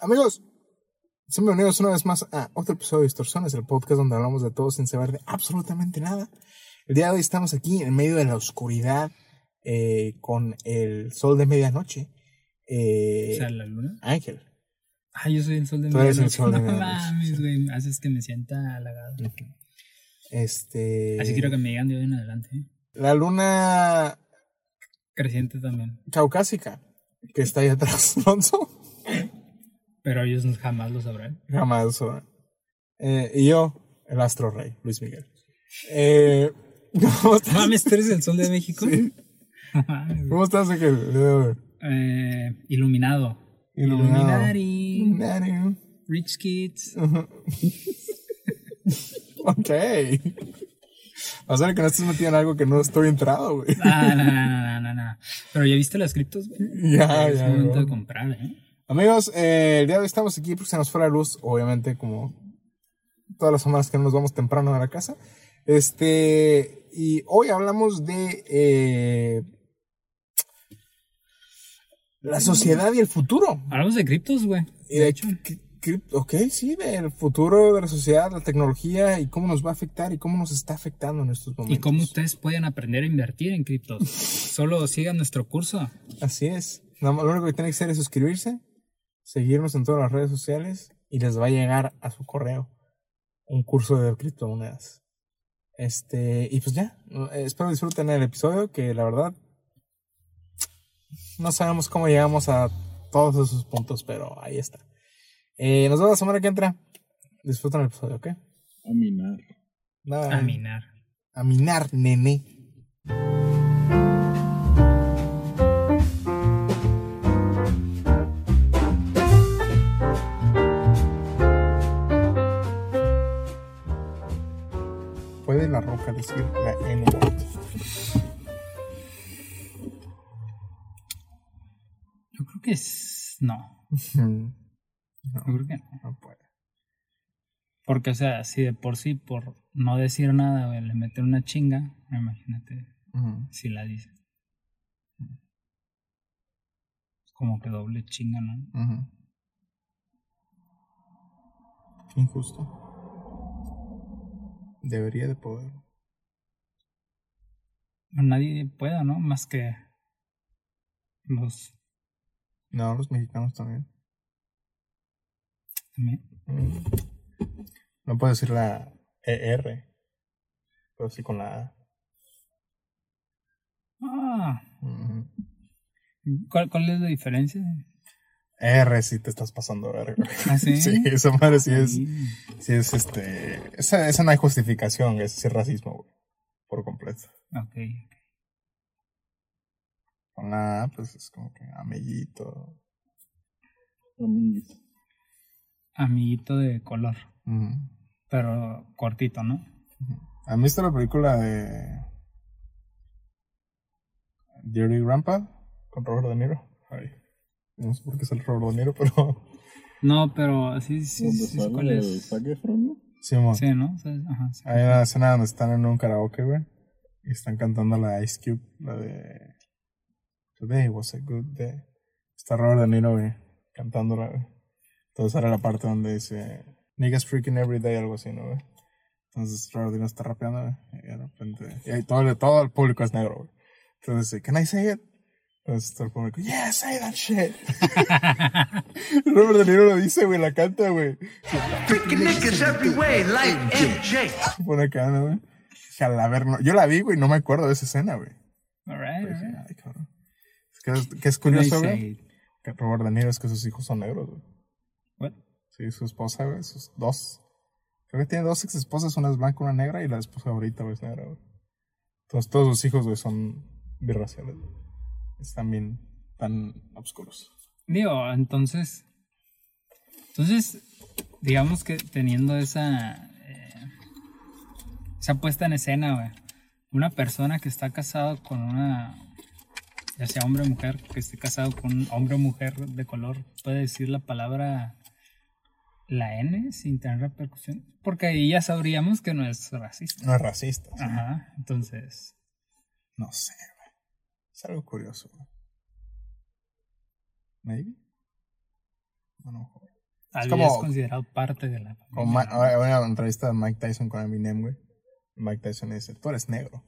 Amigos, sean bienvenidos una vez más a otro episodio de Distorsiones, el podcast donde hablamos de todo sin saber de absolutamente nada. El día de hoy estamos aquí en medio de la oscuridad eh, con el sol de medianoche. Eh, O sea, la luna. Ángel. Ah, yo soy el sol de Tú eres el medianoche. sol de No mames, sí. güey. Haces que me sienta halagado. Este. Así quiero que me digan de hoy en adelante. ¿eh? La luna Creciente también. caucásica que está ahí atrás, Alonso. Pero ellos jamás lo sabrán. Jamás lo sabrán. Eh, y yo, el astro rey, Luis Miguel. Eh, ¿Cómo estás? Mames, ¿tú eres el sol de México? Sí. ¿Cómo estás, Ángel? Eh, iluminado. Iluminado. Illuminati. Iluminado. Rich Kids. Ok. O sea que no estás metido en algo que no estoy entrado, güey. Ah, no, no, no, no, no. Pero ya viste las criptos, güey. Ya, es ya. momento bro. de comprar, ¿eh? Amigos, eh, el día de hoy estamos aquí porque se nos fue la luz, obviamente, como todas las semanas que no nos vamos temprano a la casa. Este, y hoy hablamos de eh, la sociedad y el futuro. Hablamos de criptos, güey. De hecho, ok, sí, del futuro de la sociedad, la tecnología y cómo nos va a afectar y cómo nos está afectando en estos momentos. Y cómo ustedes pueden aprender a invertir en criptos. Solo sigan nuestro curso. Así es. Lo único que tiene que hacer es suscribirse, seguirnos en todas las redes sociales y les va a llegar a su correo un curso de criptomonedas. Este, y pues ya, eh, espero disfruten el episodio que la verdad no sabemos cómo llegamos a todos esos puntos, pero ahí está. Eh, nos vemos la semana que entra. Disfruten el episodio, ¿ok? A minar. Nada, A minar. A minar, nene. La roca decir la N-word? Yo creo que es. No. No, Yo creo que no. no puede. Porque, o sea, si de por sí, por no decir nada, güey, le meten una chinga, imagínate Ujú. si la dice. Es como que doble chinga, ¿no? Injusto. Debería de poder. Nadie pueda, ¿no? Más que los No, los mexicanos también. también. Mm. No puedo decir la ER, pero sí con la A. Ah, Ujú. ¿cuál, ¿cuál es la diferencia? R sí te estás pasando verga. ¿Ah, sí? Sí, esa madre sí es, Sí. sí es este, esa, esa no hay justificación, es, es racismo, güey, por completo. Ok. Con la A, pues es como que amiguito. Amiguis. Amiguito de color, pero cortito, ¿no? ¿Han visto la película de Dirty Grandpa con Robert De Niro? Ay, no sé por qué es el Robert De Niro, pero No, pero sí, sí, ¿Dónde sí, sé cuál sale es. Efron, no? Sí, ¿no? Sí, Ajá, sí. Hay una escena donde están en un karaoke, güey. Y están cantando la Ice Cube, la de Today was a good day. Está Robert De Niro, güey, cantándola, güey. Entonces era la parte donde dice Niggas freaking every day, algo así, ¿no, güey? Entonces Robert De Niro está rapeando, güey. Y de repente. Y ahí todo, todo el público es negro, güey. Entonces dice, ¿Can I say it? Todo el público, Yeah, say that shit. Robert De Niro lo dice, güey, la canta, güey. Freaking niggas every way, like MJ. Pone acá, ¿no, güey? Dije, a la ver, no- Yo la vi, güey, no me acuerdo de esa escena, güey. Alright, alright. ay, cabrón. Es que es, que es curioso, güey. Que Robert De Niro es que sus hijos son negros, güey. What? Sí, su esposa, güey, sus dos. Creo que tiene dos ex esposas, una es blanca, una negra, y la esposa ahorita, güey, es negra, güey. Entonces todos sus hijos, güey, son birraciales, güey. Están bien tan oscuros. Digo, entonces. Entonces, digamos que teniendo esa. eh, esa puesta en escena, güey. Una persona que está casado con una. Ya sea hombre o mujer, que esté casado con un hombre o mujer de color, puede decir la palabra. La N sin tener repercusión. Porque ahí ya sabríamos que no es racista. No es racista. ¿sí? Ajá, entonces. No sé, güey. Es algo curioso. Maybe. Bueno, Tal como- vez considerado parte de la Ma- hay una entrevista de Mike Tyson con Eminem, güey. Mike Tyson dice, tú eres negro.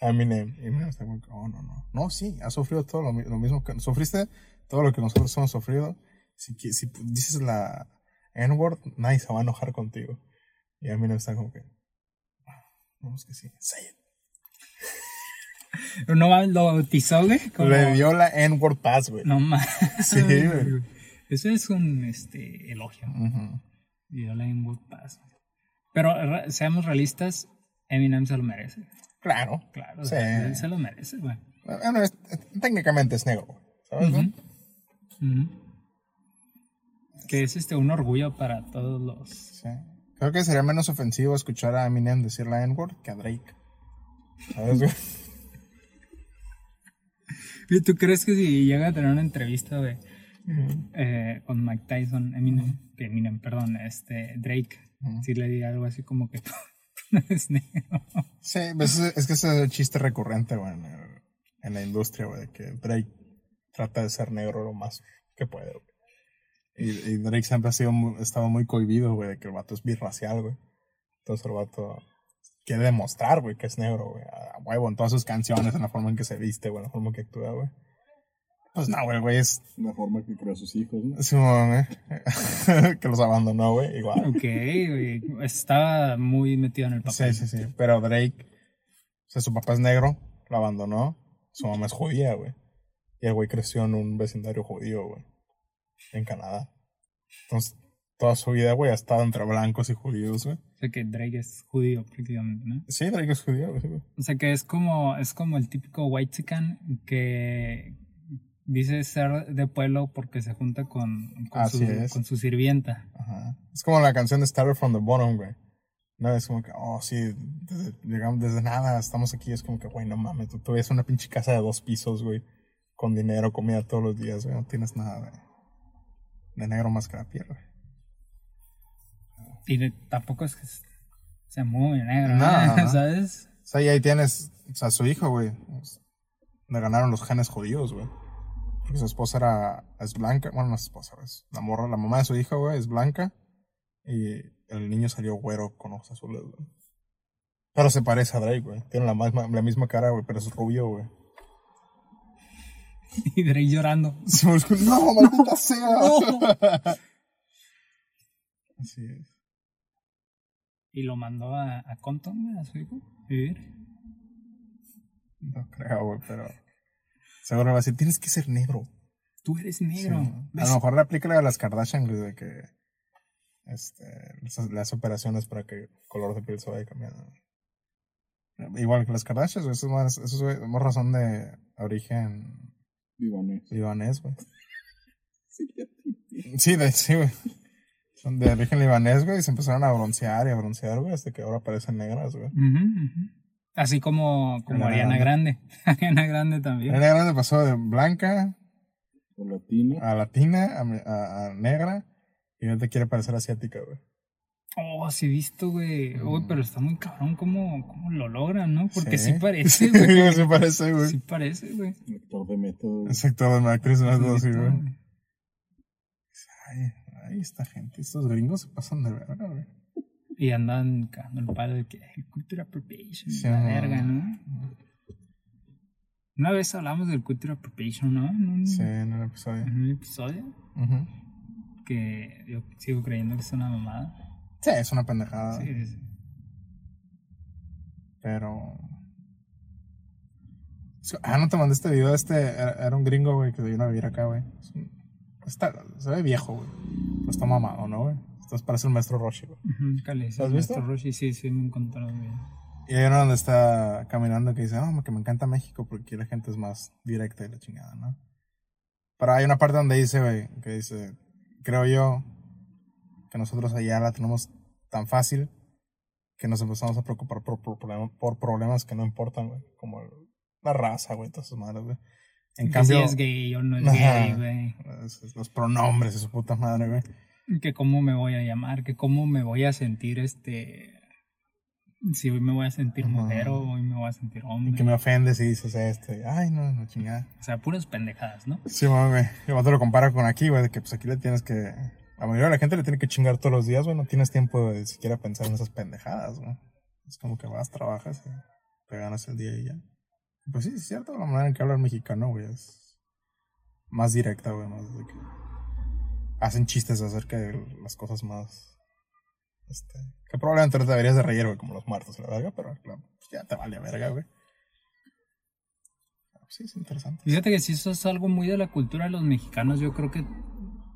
Eminem. Y Eminem está como, oh, no, no. No, sí, has sufrido todo lo, lo mismo que... Sufriste todo lo que nosotros hemos sufrido. Si, si dices la N-word, nadie se va a enojar contigo. Y Eminem está como que... "Ah, No, es que sí. Say it. No lo bautizó, güey. como- Le dio la N-word pass, güey. No más. Sí, güey. Eso es un este, elogio. Ujú. Y yo la en Wood Pass. Pero seamos realistas, Eminem se lo merece. Claro. Claro, Sí. él se lo merece, güey. Bueno, es- técnicamente es negro, güey. ¿Sabes, güey? Ujú. Que es este un orgullo para todos los. Sí. Creo que sería menos ofensivo escuchar a Eminem decir la N-word que a Drake. ¿Sabes, güey? ¿Y tú crees que si llega a tener una entrevista, eh, con Mike Tyson, Eminem, que Eminem, perdón, este, Drake, si le diría algo así como que tú no eres negro? Sí, pues es, es que ese es el chiste recurrente, güey, en, el- en la industria, güey, de que Drake trata de ser negro lo más que puede, güey. Y, y Drake siempre ha sido estado muy cohibido, güey, de que el vato es birracial, güey. Entonces el vato quiere demostrar, güey, que es negro, güey, a huevo, en todas sus canciones, en la forma en que se viste, güey, en la forma en que actúa, güey. Pues no, güey, el güey es... La forma que crea a sus hijos, ¿no? Sí, güey, que los abandonó, güey, igual. Ok, güey, estaba muy metido en el papel. Sí, sí, sí. Pero Drake, o sea, su papá es negro, lo abandonó. Su mamá es judía, güey. Y el güey creció en un vecindario judío, güey. En Canadá. Entonces, toda su vida, güey, ha estado entre blancos y judíos, güey. O sea que Drake es judío prácticamente, ¿no? Sí, Drake es judío, güey. güey. O sea que es como, es como el típico white chican que dice ser de pueblo porque se junta con, con, Así su, es. con su sirvienta. Ajá. Es como la canción de Started from the Bottom, güey. No, es como que, oh, sí, desde, llegamos desde nada, estamos aquí. Es como que, güey, no mames, tú, tú ves una pinche casa de dos pisos, güey. Con dinero, comida todos los días, güey. No tienes nada de, de negro más que la piel, güey. Y tampoco es que sea muy negro, No, ¿no? no. ¿sabes? O sea, y ahí tienes, o sea, su hijo, güey. Le ganaron los genes judíos, güey. Porque su esposa era, es blanca. Bueno, no es esposa, es la morra, la mamá de su hijo, güey, es blanca. Y el niño salió güero con ojos azules, güey. Pero se parece a Drake, güey. Tiene la misma, la misma cara, güey, pero es rubio, güey. Y Drake llorando. no, maldita sea. Así es. Y lo mandó a, a Compton, a su hijo, vivir. No creo, güey, pero. Seguro va a decir, tienes que ser negro. Tú eres negro. A lo mejor le aplica la de las Kardashian, güey, de que este, las operaciones para que el color de piel se vaya cambiando. Igual que las Kardashian, güey, eso es más, eso es más razón de origen Libanés. libanés, güey. Sí, Sí, de, sí, güey. Son de origen libanés, güey, y se empezaron a broncear y a broncear, güey, hasta que ahora parecen negras, güey. Así como, como Ariana Ariana Grande. Ariana Grande también. La negra pasó de blanca O latino. a latina a, a- a negra y ahorita quiere parecer asiática, güey. Oh, sí he visto, güey. Uy, Mm. pero está muy cabrón cómo, cómo lo logran, ¿no? Porque sí, Sí. parece, güey. sí parece, güey. sí parece, güey. Actor de método. Exacto, de una actriz, no es todo así, güey. Güey. Ay, ay, esta gente, estos gringos se pasan de verga, güey. Y andan cagando el palo de que "Ay, culture appropriation, Sí, la no. verga, ¿no? Una vez hablamos del culture appropriation, ¿no? En un, Sí, en el episodio. en un episodio Ujú. que yo sigo creyendo que es una mamada. Sí, es una pendejada. Sí, sí, sí. Pero. Ah, no te mandé este video. Este era, era un gringo, güey, que vino a vivir acá, güey. Es un- Está, se ve viejo, güey. Pero está mamado, ¿no, güey? Entonces parece el maestro Roshi, güey. Ujú, Cali, sí, ¿Lo has visto? Maestro Roshi, sí, sí, me encontró bien. Y hay uno donde está caminando que dice, no, que me encanta México porque aquí la gente es más directa y la chingada, ¿no? Pero hay una parte donde dice, güey, que dice, creo yo que nosotros allá la tenemos tan fácil que nos empezamos a preocupar por, por, por problemas que no importan, güey, como la raza, güey, todas esas madres, güey. En que cambio, si es gay o no es Ajá. gay, güey. los pronombres y su puta madre, güey. Que cómo me voy a llamar, que cómo me voy a sentir, este... Si hoy me voy a sentir Ajá. mujer o hoy me voy a sentir hombre. Y que me ofendes y dices esto. y, Ay, no, no chingada. O sea, puras pendejadas, ¿no? Sí, mami. Yo te lo comparo con aquí, güey, de que pues aquí le tienes que. La mayoría de la gente le tiene que chingar todos los días, güey. No tienes tiempo de siquiera pensar en esas pendejadas, güey. Es como que vas, trabajas y te ganas el día y ya. Pues sí, es cierto, la manera en que habla el mexicano, güey, es más directa, güey, más de que hacen chistes acerca de las cosas más. Este. Que probablemente no deberías de reír, güey, como los muertos, la verga, pero claro, pues, ya te vale verga, güey. Sí, es interesante. Fíjate que si eso es algo muy de la cultura de los mexicanos, yo creo que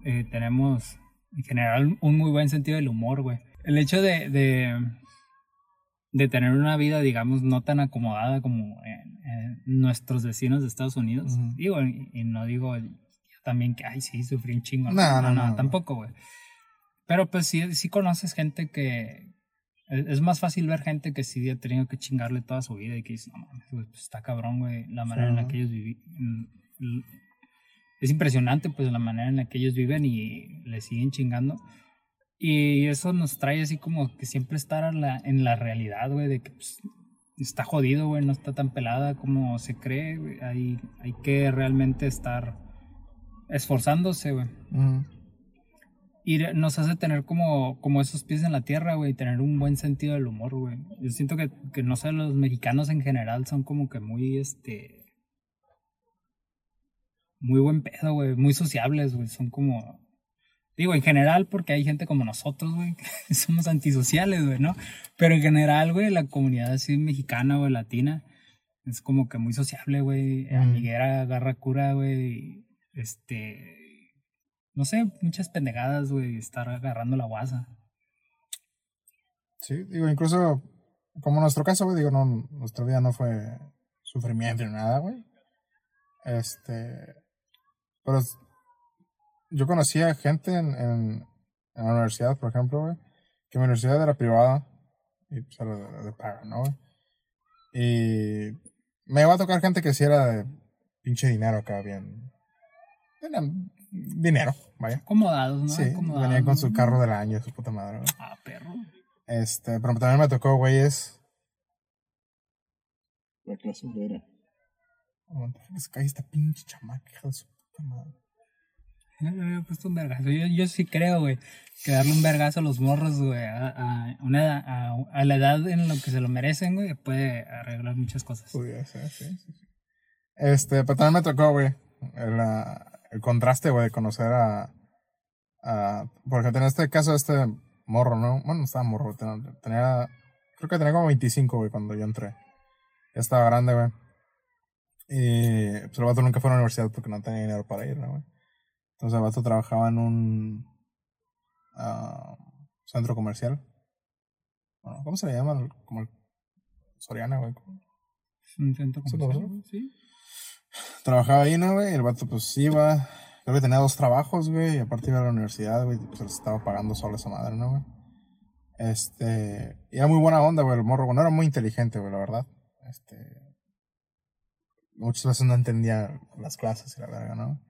eh, tenemos en general un muy buen sentido del humor, güey. El hecho de, de tener una vida, digamos, no tan acomodada como en, en nuestros vecinos de Estados Unidos. Ujú. Digo, y, y no digo yo también que, ay, sí, sufrí un chingo. No, no, no. tampoco, güey. Pero pues sí, sí conoces gente que... Es es más fácil ver gente que sí ha tenido que chingarle toda su vida y que dice, no mames, pues está cabrón, güey, la manera en la Sí. que ellos viven. Es impresionante, pues, la manera en la que ellos viven y le siguen chingando. Y eso nos trae así como que siempre estar la- en la realidad, güey, de que pues, está jodido, güey, no está tan pelada como se cree, güey. Hay, hay que realmente estar esforzándose, güey. Y nos hace tener como, como esos pies en la tierra, güey, y tener un buen sentido del humor, güey. Yo siento que, que, no sé, los mexicanos en general son como que muy, este... Muy buen pedo, güey, muy sociables, güey. Son como... Digo, en general, porque hay gente como nosotros, güey, que somos antisociales, güey, ¿no? Pero en general, güey, la comunidad así mexicana, güey, latina, es como que muy sociable, güey. Mm. Amiguera, agarra cura, güey. Este no sé, muchas pendejadas, güey, estar agarrando la guasa. Sí, digo, incluso como nuestro caso, güey, digo, no, nuestra vida no fue sufrimiento ni nada, güey. Este, pero yo conocía gente en, en, en la universidad, por ejemplo, güey, que mi universidad era privada y pues era de, de paga, ¿no, güey? Y me iba a tocar gente que sí era de pinche dinero acá, bien. Tenían dinero, vaya. Acomodados, ¿no? Sí, Acomodados. venían con su carro del año, su puta madre, güey. Ah, perro. Este, pero también me tocó, güeyes. La clase obrera. Aguanta, que se cae esta pinche chamaca, hija de su puta madre. Yo había puesto un vergazo. Yo, sí creo, güey, que darle un vergazo a los morros, güey, a, a, una, a, a la edad en lo que se lo merecen, güey, puede arreglar muchas cosas. Ser, sí, sí, sí. Este, pero también me tocó, güey, el, ah, contraste, güey, de conocer a, a. Porque en este caso, este morro, ¿no? Bueno, no estaba morro, tenía, tenía- creo que tenía como 25, güey, cuando yo entré. Ya estaba grande, güey. Y pues el vato nunca fue a la universidad porque no tenía dinero para ir, ¿no, güey? Entonces el vato trabajaba en un ah, centro comercial. Bueno, ¿Cómo se le llama? Como el Soriana, güey. Un centro ¿Sí, comercial, sí. Trabajaba ahí, ¿no, güey? Y el vato, pues iba. Creo que tenía dos trabajos, güey. Y aparte iba a la universidad, güey. Pues se les estaba pagando solo esa madre, ¿no, güey? Este. Y era muy buena onda, güey. El morro, güey. No era muy inteligente, güey, la verdad. Este. Muchas veces no entendía las clases y la verga, ¿no?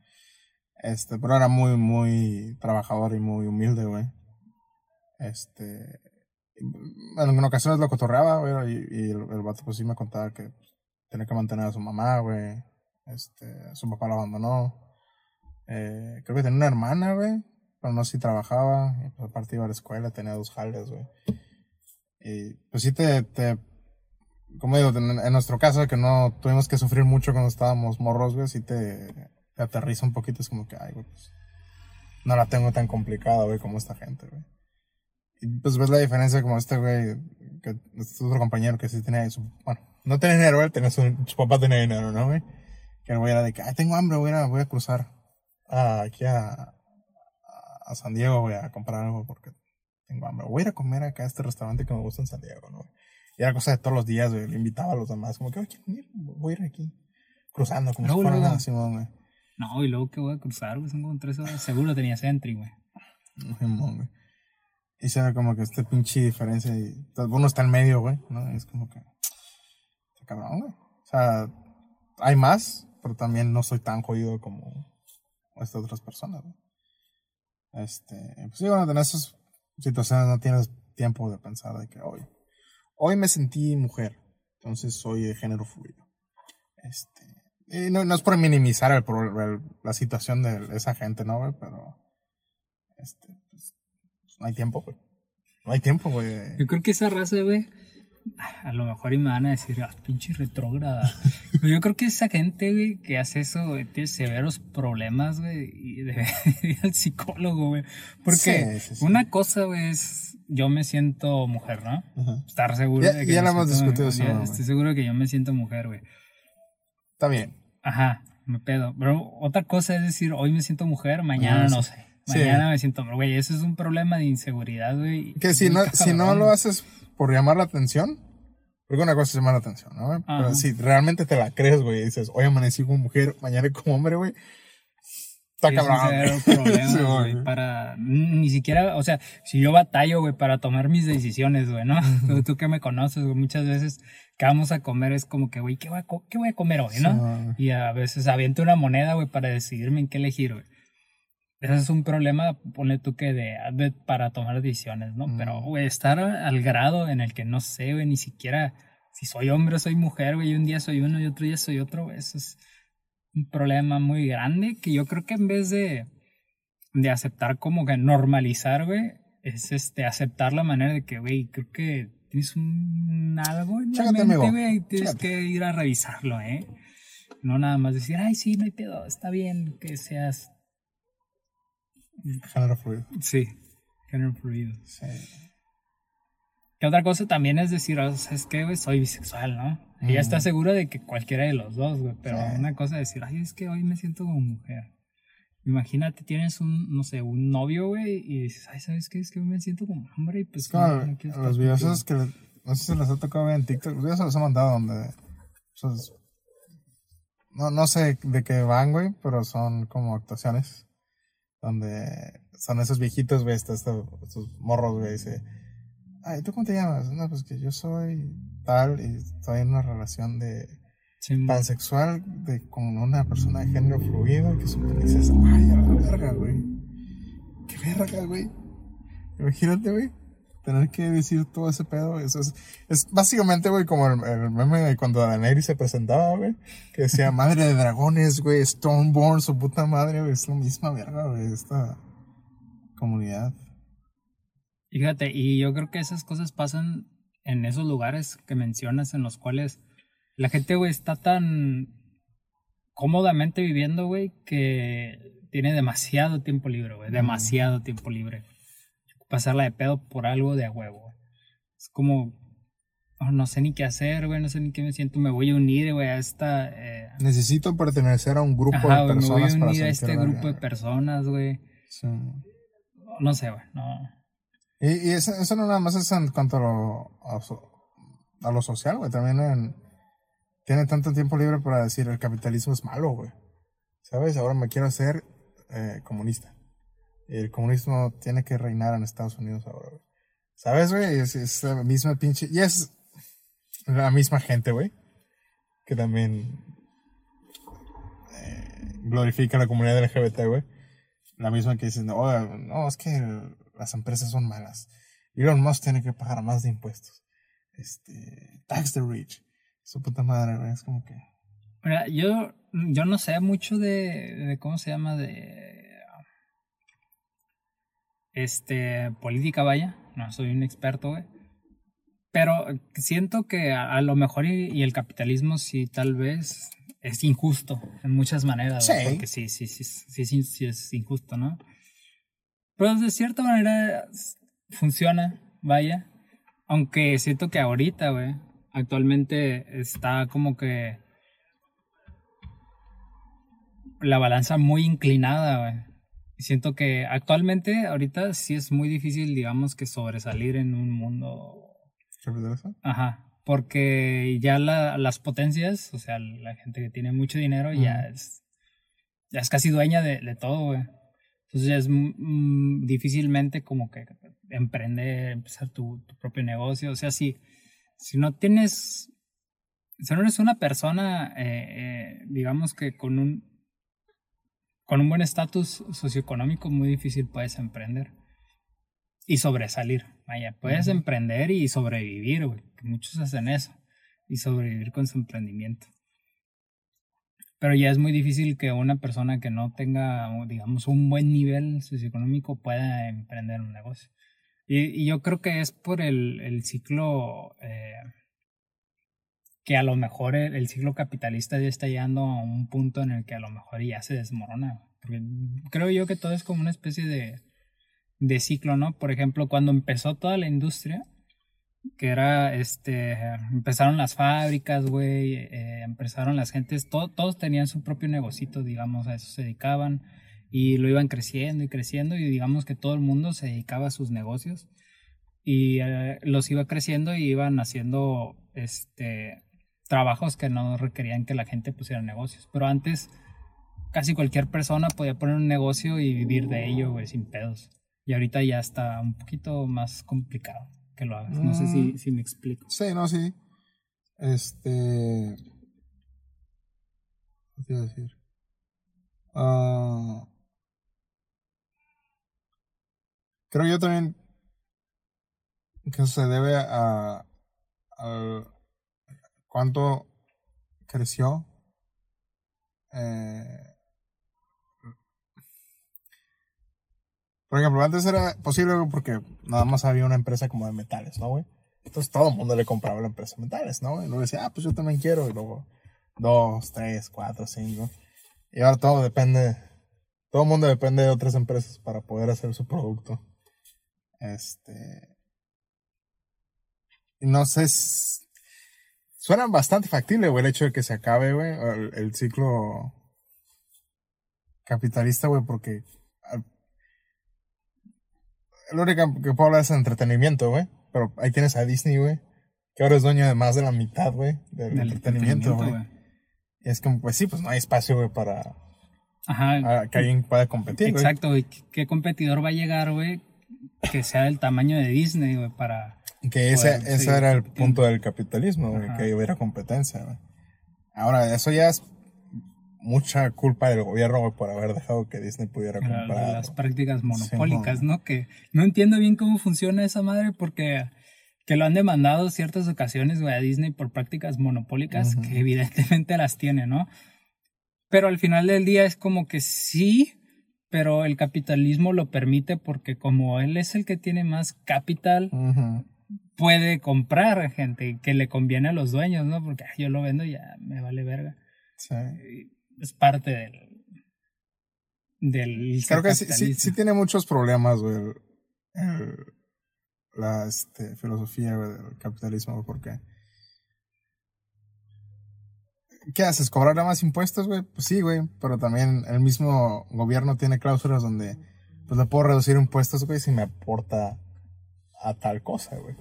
Este. Pero era muy, muy trabajador y muy humilde, güey. Este. en ocasiones lo cotorreaba, güey. Y, y el, el vato, pues sí me contaba que tenía que mantener a su mamá, güey. Este, su papá la abandonó. Eh, creo que tenía una hermana, güey. Pero no sé si trabajaba. Y pues aparte iba a la escuela, tenía dos jales, güey. Y pues sí te, te como digo, en, en nuestro caso, que no tuvimos que sufrir mucho cuando estábamos morros, güey, sí te aterriza un poquito. Es como que, ay, güey, pues no la tengo tan complicada, güey, como esta gente, güey. Y pues ves la diferencia como este güey, que este otro compañero que sí tenía su, bueno, no tenía dinero, él tenía su, su papá tenía dinero, ¿no, güey? Que el güey era de que, ay, tengo hambre, voy a, voy a cruzar a- aquí a, a, San Diego, güey, a comprar algo porque tengo hambre. Voy a ir a comer acá a este restaurante que me gusta en San Diego, ¿no? Y era cosa de todos los días, güey, le invitaba a los demás, como que, oye, voy a ir aquí, cruzando, como Luego, si fuera luego. nada, Simón, güey. No, y luego que voy a cruzar, güey, son como tres horas. Seguro tenía Sentry, güey. Güey. Y se ve como que esta pinche diferencia y uno está en medio, güey, ¿no? Es como que, está cabrón, güey. O sea, hay más, pero también no soy tan jodido como estas otras personas, güey. Este, pues sí, bueno, en esas situaciones no tienes tiempo de pensar de que hoy, hoy me sentí mujer, entonces soy de género fluido. Este, y no, no es por minimizar el, pro- el- la situación de esa gente, ¿no, güey? Pero, este, pues, no hay tiempo, güey. No hay tiempo, güey. Yo creo que esa raza, güey, a lo mejor y me van a decir, ah, pinche retrógrada. Pero yo creo que esa gente, güey, que hace eso, güey, tiene severos problemas, güey, y debe ir al psicólogo, güey. Porque Sí, sí, sí. una cosa, güey, es yo me siento mujer, ¿no? Estar seguro Ya- de que ya me lo hemos discutido eso. Estoy seguro que yo me siento mujer, güey. Está bien. Ajá, me pedo. Pero otra cosa es decir, hoy me siento mujer, mañana Ah, no sí. sé. Sí. Mañana me siento hombre, güey. Eso es un problema de inseguridad, güey. Que si no, si no lo haces por llamar la atención, porque una cosa es llamar la atención, ¿no? Pero si realmente te la crees, güey, y dices, hoy amanecí como mujer, mañana como hombre, güey, está cabrón. problema, Sí, güey, para ni siquiera, o sea, si yo batallo, güey, para tomar mis decisiones, güey, ¿no? Tú, que me conoces, güey, muchas veces que vamos a comer es como que, güey, ¿qué voy a, co- qué voy a comer hoy, Sí, no? Y a veces aviento una moneda, güey, para decidirme en qué elegir, güey. Ese es un problema, ponle tú que de, de- para tomar decisiones, ¿no? Mm. Pero, güey, estar al grado en el que no sé, güey, ni siquiera si soy hombre o soy mujer, güey, y un día soy uno y otro día soy otro, güey, eso es un problema muy grande que yo creo que en vez de, de aceptar como que normalizar, güey, es este, aceptar la manera de que, güey, creo que tienes un algo en la Chécate, mente, güey, y tienes Chécate. que ir a revisarlo, ¿eh? No nada más decir, ay, sí, no hay pedo, está bien que seas, Género fluido. sí, género fluido. Sí. Que otra cosa también es decir, o sea, es que, güey, soy bisexual, ¿no? Ella está segura de que cualquiera de los dos, güey, pero Sí. una cosa es decir, ay, es que hoy me siento como mujer. Imagínate, tienes un, no sé, un novio, güey, y dices, ay, ¿sabes qué? Es que hoy me siento como hombre y pues... Es como no, los videos contigo". esos que no sé si les ha tocado ver en TikTok, los videos se los he mandado donde pues, no, no sé de qué van, güey, pero son como actuaciones donde son esos viejitos, güey, estos, estos, estos morros, güey, dice, ay, ¿tú cómo te llamas? No, pues que yo soy tal y estoy en una relación de Sí, pansexual de, con una persona de género fluido que su dices, ay, a la verga, güey. Qué verga, güey. Imagínate, güey. Tener que decir todo ese pedo. Eso es, es básicamente, güey, como el, el meme de cuando Daenerys se presentaba, güey. Que decía, madre de dragones, güey, Stormborn, su puta madre, güey. Es la misma verga, güey, esta comunidad. Fíjate, y yo creo que esas cosas pasan en esos lugares que mencionas en los cuales la gente, güey, está tan cómodamente viviendo, güey, que tiene demasiado tiempo libre, güey, demasiado tiempo libre. Pasarla de pedo por algo de a huevo. güey. Es como, oh, no sé ni qué hacer, güey, no sé ni qué me siento, me voy a unir, güey, a esta... eh, Necesito pertenecer a un grupo ajá, de güey, me voy a personas para unir a este grupo de personas, güey. Sí. No sé, güey, no... Y, eso, eso no nada más es en cuanto a lo, a, a lo social, güey. También en, tiene tanto tiempo libre para decir el capitalismo es malo, güey. ¿Sabes? Ahora me quiero hacer eh, comunista. El comunismo tiene que reinar en Estados Unidos ahora, güey. ¿Sabes, güey? Es, la misma pinche... Y es la misma gente, güey. Que también eh, glorifica la comunidad LGBT, güey. La misma que dicen, "Oh, no, es que las empresas son malas. Elon Musk tiene que pagar más de impuestos. Este, tax the rich. Su puta madre, güey. Es como que. Mira, yo, yo no sé mucho de, de cómo se llama de este política vaya, no soy un experto, güey. Pero siento que a, a lo mejor y, y el capitalismo sí tal vez es injusto en muchas maneras, Sí. porque sí, sí, sí, sí, sí, sí es injusto, ¿no? Pero de cierta manera funciona, vaya. Aunque siento que ahorita, güey, actualmente está como que la balanza muy inclinada, güey. Siento que actualmente, ahorita sí es muy difícil, digamos, que sobresalir en un mundo. ¿Capitalismo? Ajá. Porque ya la- las potencias, o sea, la gente que tiene mucho dinero, ya es. Ya es casi dueña de, de todo, güey. Entonces es mm, difícilmente como que emprender, empezar tu, tu propio negocio. O sea, si, si no tienes. Si no eres una persona, eh, eh, digamos que con un. Con un buen estatus socioeconómico, muy difícil puedes emprender. y sobresalir. Vaya, puedes emprender y sobrevivir, güey. que Muchos hacen eso. Y sobrevivir con su emprendimiento. Pero ya es muy difícil que una persona que no tenga, digamos, un buen nivel socioeconómico pueda emprender un negocio. Y, yo creo que es por el, el ciclo eh, que a lo mejor el, el ciclo capitalista ya está llegando a un punto en el que a lo mejor ya se desmorona. Porque creo yo que todo es como una especie de, de ciclo, ¿no? Por ejemplo, cuando empezó toda la industria, que era, este, empezaron las fábricas, güey, eh, empezaron las gentes, to- todos tenían su propio negocito, digamos, a eso se dedicaban y lo iban creciendo y creciendo y digamos que todo el mundo se dedicaba a sus negocios y eh, los iba creciendo y iban haciendo, este, trabajos que no requerían que la gente pusiera negocios, pero antes casi cualquier persona podía poner un negocio y vivir de ello, güey, sin pedos. Y ahorita ya está un poquito más complicado que lo hagas. No sé si, Mm. si me explico. Sí, no, sí. Este. ¿Qué te iba a decir? Ah, creo yo también que se debe a, al cuánto creció eh, por ejemplo, antes era posible porque nada más había una empresa como de metales, ¿no, güey? Entonces todo el mundo le compraba la empresa de metales, ¿no? Y luego decía, ah, pues yo también quiero. Y luego dos, tres, cuatro, cinco. Y ahora todo depende, todo el mundo depende de otras empresas para poder hacer su producto. Este. No sé si. Suena bastante factible, güey, el hecho de que se acabe, güey, el ciclo capitalista, güey, porque. Lo único que puedo hablar es entretenimiento, güey. Pero ahí tienes a Disney, güey. Que ahora es dueño de más de la mitad, güey, del, Del entretenimiento, güey. Y es como, pues sí, pues no hay espacio, güey, para Ajá. que alguien pueda competir, güey. Exacto, güey. ¿Qué, competidor va a llegar, güey? Que sea del tamaño de Disney, güey, para... Que ese, Bueno, ese sí, era el punto del capitalismo, güey, que hubiera competencia, güey. Ahora, eso ya es mucha culpa del gobierno, por haber dejado que Disney pudiera comprar. las prácticas monopólicas. ¿no? Que no entiendo bien cómo funciona esa madre porque que lo han demandado ciertas ocasiones, güey, a Disney por prácticas monopólicas que evidentemente las tiene, ¿no? Pero al final del día es como que sí, pero el capitalismo lo permite porque como él es el que tiene más capital, puede comprar gente que le conviene a los dueños, ¿no? Porque "Ay, yo lo vendo y ya me vale verga. Sí. Es parte del del Creo que sí, sí, sí tiene muchos problemas, güey, el- el- la este, filosofía güey, del capitalismo, güey, porque... ¿Qué haces? ¿Cobrarle más impuestos, güey? Pues sí, güey, pero también el mismo gobierno tiene cláusulas donde pues le puedo reducir impuestos, güey, si me aporta a tal cosa, güey.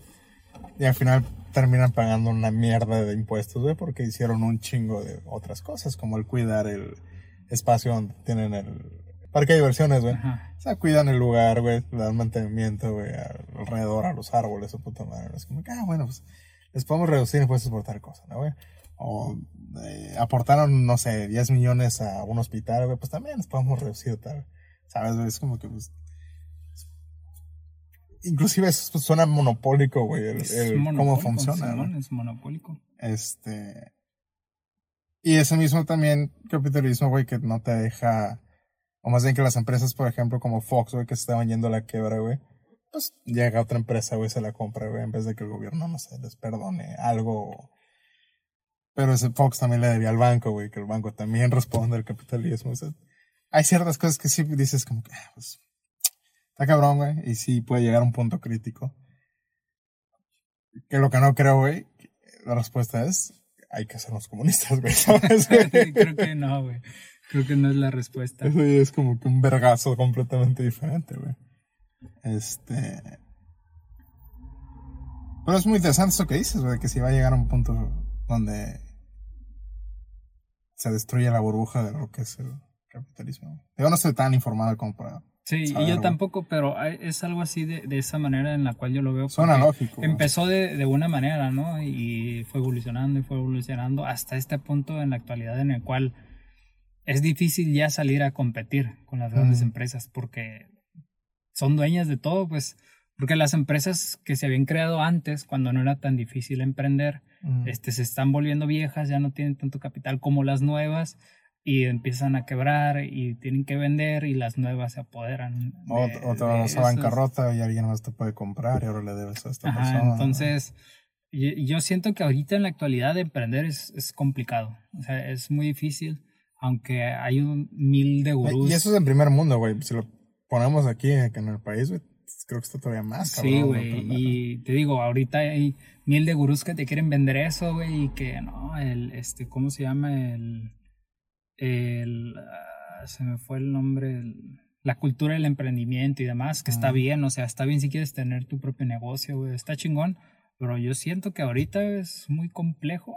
Y al final terminan pagando una mierda de impuestos, güey, porque hicieron un chingo de otras cosas, como el cuidar el espacio donde tienen el parque de diversiones, güey. O sea, cuidan el lugar, güey, le dan mantenimiento, güey, alrededor a los árboles, su puta madre. Es como que, ah, bueno, pues les podemos reducir impuestos por tal cosa, ¿no, güey? O eh, aportaron, no sé, 10 millones a un hospital, güey, pues también les podemos reducir tal. ¿Sabes, güey? Es como que, pues... Inclusive eso pues, suena monopólico, güey, el, Es el cómo funciona, ¿no? Es monopólico. Este. Y ese mismo también capitalismo, güey, que no te deja. O más bien que las empresas, por ejemplo, como Fox, güey, que se estaban yendo a la quiebra, güey. Pues llega otra empresa, güey, se la compra, güey, en vez de que el gobierno, no sé, les perdone algo. Pero ese Fox también le debía al banco, güey, que el banco también responde al capitalismo. O sea, hay ciertas cosas que sí dices como que, ah, pues, está cabrón, güey, y sí puede llegar a un punto crítico. Que lo que no creo, güey, la respuesta es, hay que hacernos comunistas, güey, ¿sabes? Creo que no, güey. Creo que no es la respuesta. Eso ya es como que un vergazo completamente diferente, güey. Este... Pero es muy interesante eso que dices, güey, que si va a llegar a un punto donde se destruye la burbuja de lo que es el capitalismo. Yo no estoy tan informado como para... Sí, y yo tampoco, pero es algo así de, de esa manera en la cual yo lo veo. Suena lógico. Empezó de, de una manera, ¿no? Y fue evolucionando y fue evolucionando hasta este punto en la actualidad en el cual es difícil ya salir a competir con las grandes Ujú. empresas porque son dueñas de todo, pues Porque las empresas que se habían creado antes, cuando no era tan difícil emprender, Mm. este, se están volviendo viejas, ya no tienen tanto capital como las nuevas y empiezan a quebrar y tienen que vender y las nuevas se apoderan. O, de- o te vas a bancarrota y alguien más te puede comprar y ahora le debes a esta Ajá, persona. entonces, y- yo siento que ahorita en la actualidad emprender es, es complicado. O sea, es muy difícil, aunque hay un mil de ¿no? gurús. Y eso es en primer mundo, güey. Si lo ponemos aquí en el país, güey, creo que está todavía más cabrón. Sí, güey. Y te digo, ahorita hay mil de gurús que te quieren vender eso, güey, y que no, el, este, ¿cómo se llama? El, el, ah, se me fue el nombre, el- la cultura del emprendimiento y demás, que está bien, o sea, está bien si quieres tener tu propio negocio, güey, está chingón, pero yo siento que ahorita es muy complejo,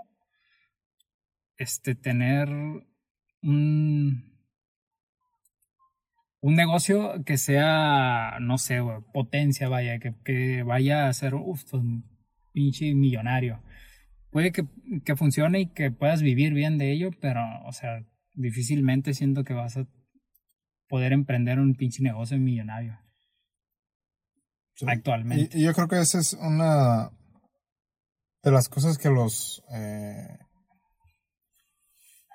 este, tener un, un negocio que sea, no sé, güey, potencia, vaya, que, que vaya a ser, uff, un pinche millonario. Puede que, que funcione y que puedas vivir bien de ello, pero, o sea, difícilmente siento que vas a poder emprender un pinche negocio millonario Sí. actualmente. Y, y yo creo que esa es una de las cosas que los. Eh,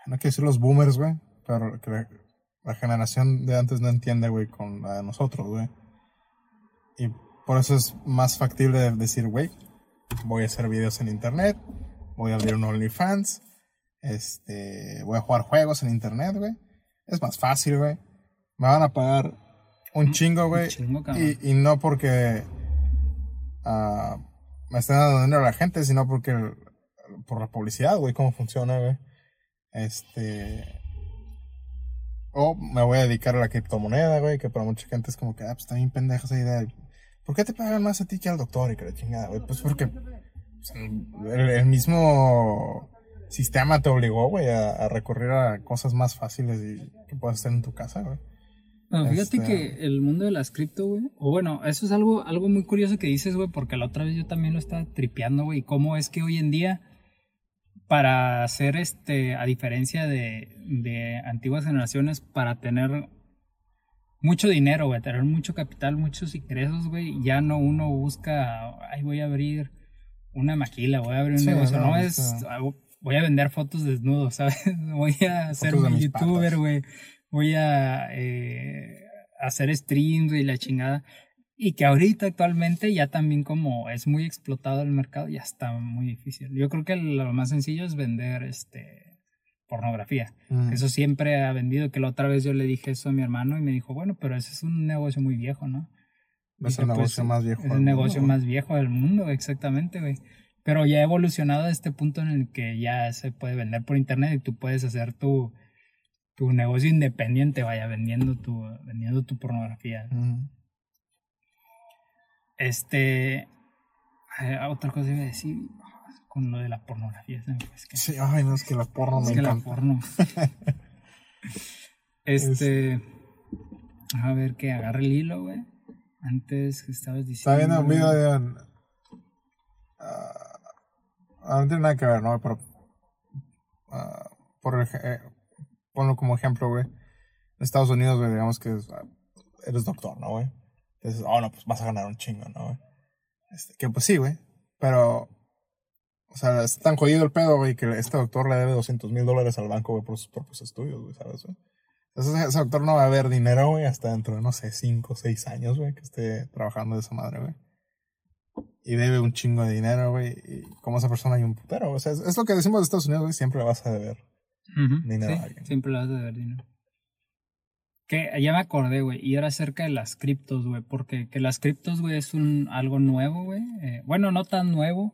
no quiero decir los boomers, güey, pero que la, la generación de antes no entiende, güey, con la de nosotros, güey. Y por eso es más factible de decir, güey, voy a hacer videos en internet, voy a abrir un OnlyFans, este, voy a jugar juegos en internet, güey. Es más fácil, güey. Me van a pagar un chingo, güey. chingo, cabrón. Y, y no porque ah, me estén dando dinero a la gente, sino porque el- por la publicidad, güey, cómo funciona, güey. Este. O me voy a dedicar a la criptomoneda, güey, que para mucha gente es como que, ah, pues bien pendeja esa idea. ¿Por qué te pagan más a ti que al doctor y que la chingada, güey? Pues porque pues, el, el mismo sistema te obligó, güey, a, a recurrir a cosas más fáciles y que puedas hacer en tu casa, güey. Bueno, fíjate Este- que el mundo de las cripto, güey, o bueno, eso es algo, algo muy curioso que dices, güey, porque la otra vez yo también lo estaba tripeando, güey, cómo es que hoy en día, para hacer este, a diferencia de, de antiguas generaciones, para tener mucho dinero, güey, tener mucho capital, muchos ingresos, güey, ya no uno busca, ay, voy a abrir una maquila, voy a abrir un Sí, negocio, no, no, es, no. Voy a vender fotos desnudos, ¿sabes? Voy a ser un youtuber, güey, voy a eh, hacer streams y la chingada. Y que ahorita actualmente ya también como es muy explotado el mercado, ya está muy difícil. Yo creo que lo más sencillo es vender este pornografía. Mm. Eso siempre ha vendido, que la otra vez yo le dije eso a mi hermano y me dijo, bueno, pero ese es un negocio muy viejo, ¿no? Es Dije, el pues, negocio más viejo. Es el mundo, negocio güey. más viejo del mundo, exactamente, güey. Pero ya ha evolucionado a este punto en el que ya se puede vender por internet y tú puedes hacer tu, tu negocio independiente, vaya, vendiendo tu, vendiendo tu pornografía. Este. eh, otra cosa iba a decir con lo de la pornografía. es que- Sí, ay, no, es que la porno es me que la encanta. porno. este. A ver, que agarre el hilo, güey. Antes que estabas Estaba diciendo. video de un- ah, ah, no tiene nada que ver, ¿no? Pero ah, por eh, ponlo como ejemplo, güey. En Estados Unidos, güey, digamos que ah, eres doctor, ¿no, güey? Entonces, oh, no, pues vas a ganar un chingo, ¿no, güey? Este, que pues sí, güey. Pero, o sea, es tan jodido el pedo, güey, que este doctor le debe 200 mil dólares al banco, güey, por sus propios estudios, güey, ¿sabes, güey? Entonces, ese doctor no va a ver dinero, güey, hasta dentro de, no sé, 5 o 6 años, güey, que esté trabajando de esa madre, güey. Y debe un chingo de dinero, güey. Y como esa persona hay un putero. O sea, es, es lo que decimos de Estados Unidos, güey, siempre le vas a deber. Ujú, dinero sí, a alguien. Siempre le vas a deber dinero. Que ya me acordé, güey, y era acerca de las criptos, güey, porque que las criptos, güey, es un algo nuevo, güey. Eh, bueno, no tan nuevo,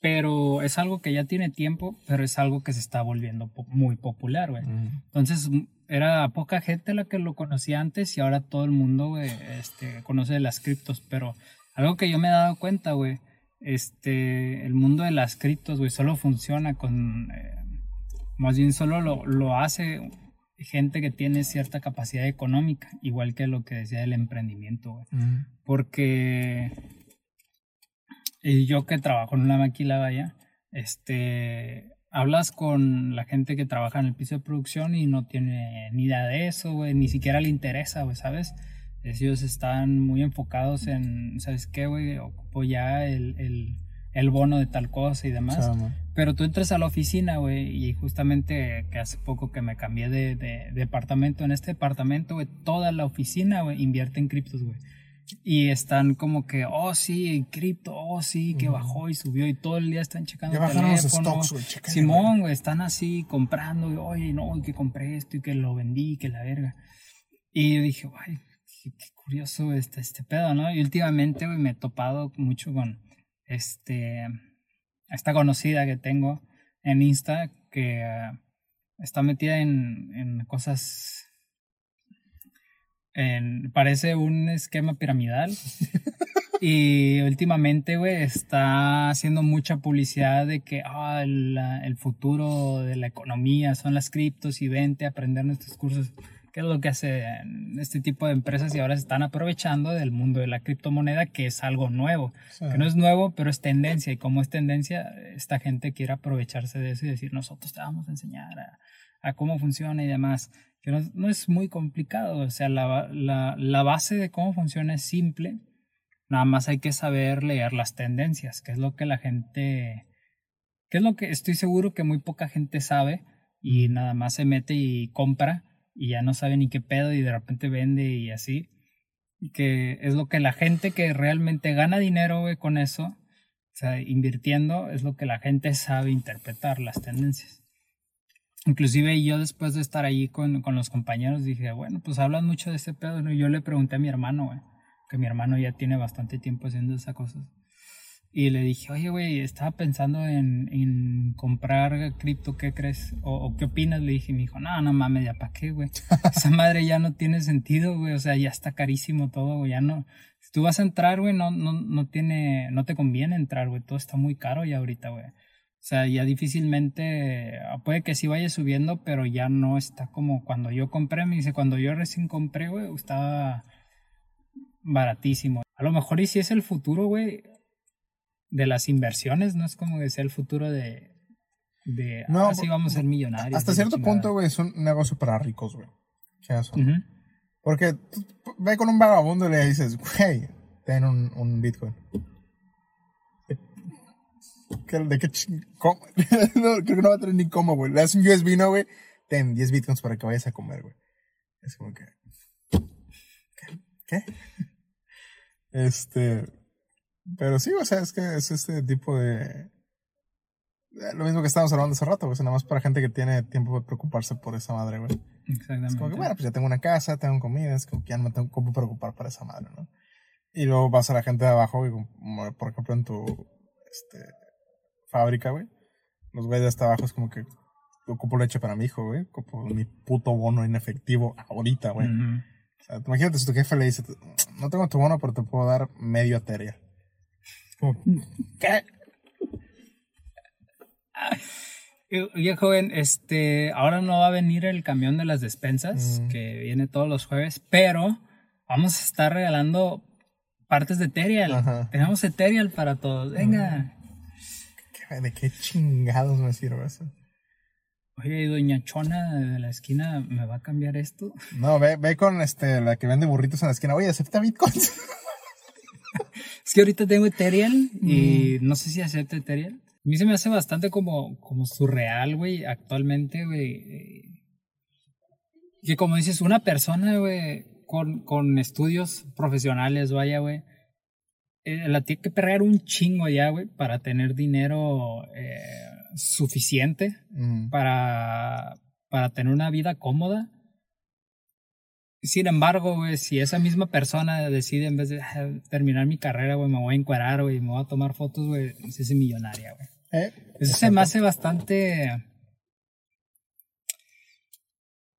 pero es algo que ya tiene tiempo, pero es algo que se está volviendo po- muy popular, güey. Entonces, m- era poca gente la que lo conocía antes y ahora todo el mundo, güey, este, conoce de las criptos. Pero algo que yo me he dado cuenta, güey, este, el mundo de las criptos, güey, solo funciona con, eh, más bien solo lo, lo hace gente que tiene cierta capacidad económica, igual que lo que decía del emprendimiento, güey. Porque y yo que trabajo en una maquila, vaya, este, hablas con la gente que trabaja en el piso de producción y no tiene ni idea de eso, güey, ni siquiera le interesa, güey, ¿sabes? Ellos están muy enfocados en, ¿sabes qué, güey? Ocupo ya el, el, el bono de tal cosa y demás. Man. Pero tú entras a la oficina, güey, y justamente que hace poco que me cambié de, de departamento, en este departamento, güey, toda la oficina, güey, invierte en criptos, güey. Y están como que, oh, sí, cripto, oh, sí, que bajó y subió, y todo el día están checando Ya bajaron los teléfono. stocks, güey, Simón, güey, están así comprando, y, oye, no, que compré esto, y que lo vendí, que la verga. Y yo dije, ay, qué, qué curioso este, este pedo, ¿no? Y últimamente, güey, me he topado mucho con, este, esta conocida que tengo en Insta que eh, está metida en, en cosas. En, parece un esquema piramidal. y últimamente, güey, está haciendo mucha publicidad de que ah, el, el futuro de la economía son las criptos y vente a aprender nuestros cursos. ¿Qué es lo que hacen este tipo de empresas y ahora se están aprovechando del mundo de la criptomoneda, que es algo nuevo? Sea, que no es nuevo, pero es tendencia. Y como es tendencia, esta gente quiere aprovecharse de eso y decir, nosotros te vamos a enseñar a, a cómo funciona y demás. Que no, no es muy complicado. O sea, la, la, la base de cómo funciona es simple. Nada más hay que saber leer las tendencias, que es lo que la gente, que es lo que estoy seguro que muy poca gente sabe y nada más se mete y compra y ya no sabe ni qué pedo y de repente vende y así. Y que es lo que la gente que realmente gana dinero güey, con eso, o sea, invirtiendo, es lo que la gente sabe interpretar, las tendencias. Inclusive yo después de estar allí con, con los compañeros dije, bueno, pues hablan mucho de este pedo, ¿no? Y yo le pregunté a mi hermano, güey, que mi hermano ya tiene bastante tiempo haciendo esas cosas. Y le dije, oye, güey, estaba pensando en, en comprar cripto, ¿qué crees? O, o, qué opinas? Le dije, y me dijo, no, no mames, ya para qué, güey. Esa madre ya no tiene sentido, güey. O sea, ya está carísimo todo, güey. Ya no. Si tú vas a entrar, güey, no, no, no tiene, no te conviene entrar, güey. Todo está muy caro ya ahorita, güey. O sea, ya difícilmente, puede que sí vaya subiendo, pero ya no está como cuando yo compré. Me dice, cuando yo recién compré, güey, estaba baratísimo. A lo mejor y si es el futuro, güey, de las inversiones, no es como que sea el futuro de, de No, ah, sí vamos a ser millonarios. Hasta cierto chingada. punto, güey, es un negocio para ricos, güey. Sea, eso. Porque tú ve con un vagabundo y le dices, güey, ten un, un Bitcoin. ¿Qué- ¿De qué ching- cómo? no, creo que no va a tener ni cómo, güey. Le das un USB, ¿no, güey? Ten 10 Bitcoins para que vayas a comer, güey. Es como que... ¿Qué? ¿Qué? Este... Pero sí, o sea, es que es este tipo de... Lo mismo que estábamos hablando hace rato, güey. Es nada más para gente que tiene tiempo de preocuparse por esa madre, güey. Es Exactamente. como que, bueno, pues ya tengo una casa, tengo comida, es como que ya no me tengo cómo preocupar para esa madre, ¿no? Y luego vas a la gente de abajo, y como, por ejemplo, en tu este, fábrica, güey. Los güeyes de hasta abajo es como que ocupo leche para mi hijo, güey. Ocupo mi puto bono en efectivo ahorita, güey. Ujú. O sea, imagínate si tu jefe le dice, no tengo tu bono, pero te puedo dar medio Ethereum. Oye, joven, este, ahora no va a venir el camión de las despensas, Mm. que viene todos los jueves, pero vamos a estar regalando partes de Ethereal. Ajá. Tenemos Ethereal para todos. Venga. ¿Qué- ¿De qué chingados me sirve eso? Oye, doña Chona de la esquina, ¿me va a cambiar esto? No, ve, ve con este, la que vende burritos en la esquina. Oye, acepta bitcoins. Es que ahorita tengo Ethereal y Mm. no sé si acepta Ethereal. A mí se me hace bastante como, como surreal, güey, actualmente, güey. eh, Que como dices, una persona, güey, con, con estudios profesionales, vaya, güey, eh, la tiene que perrear un chingo ya, güey, para tener dinero eh, suficiente Mm. para, para tener una vida cómoda. Sin embargo, güey, si esa misma persona decide en vez de "Ah, terminar mi carrera, güey, me voy a encuadrar, güey, me voy a tomar fotos, güey, se hace millonaria, güey. Eh, Eso se me hace bastante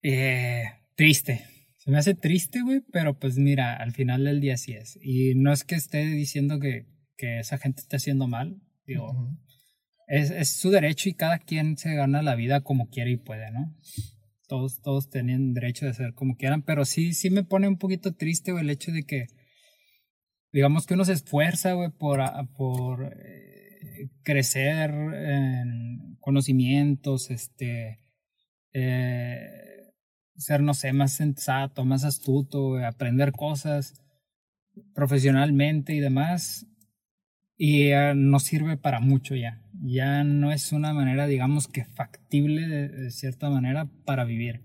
eh, triste. Se me hace triste, güey, pero pues mira, al final del día sí es. Y no es que esté diciendo que, que esa gente esté haciendo mal, digo, es, es su derecho y cada quien se gana la vida como quiere y puede, ¿no? Todos, todos tienen derecho de hacer como quieran, pero sí, sí me pone un poquito triste, el hecho de que, digamos que uno se esfuerza, por, a- por eh, crecer en conocimientos, este, eh, ser, no sé, más sensato, más astuto, aprender cosas profesionalmente y demás. Y no sirve para mucho ya. Ya no es una manera, digamos que factible de, cierta manera para vivir.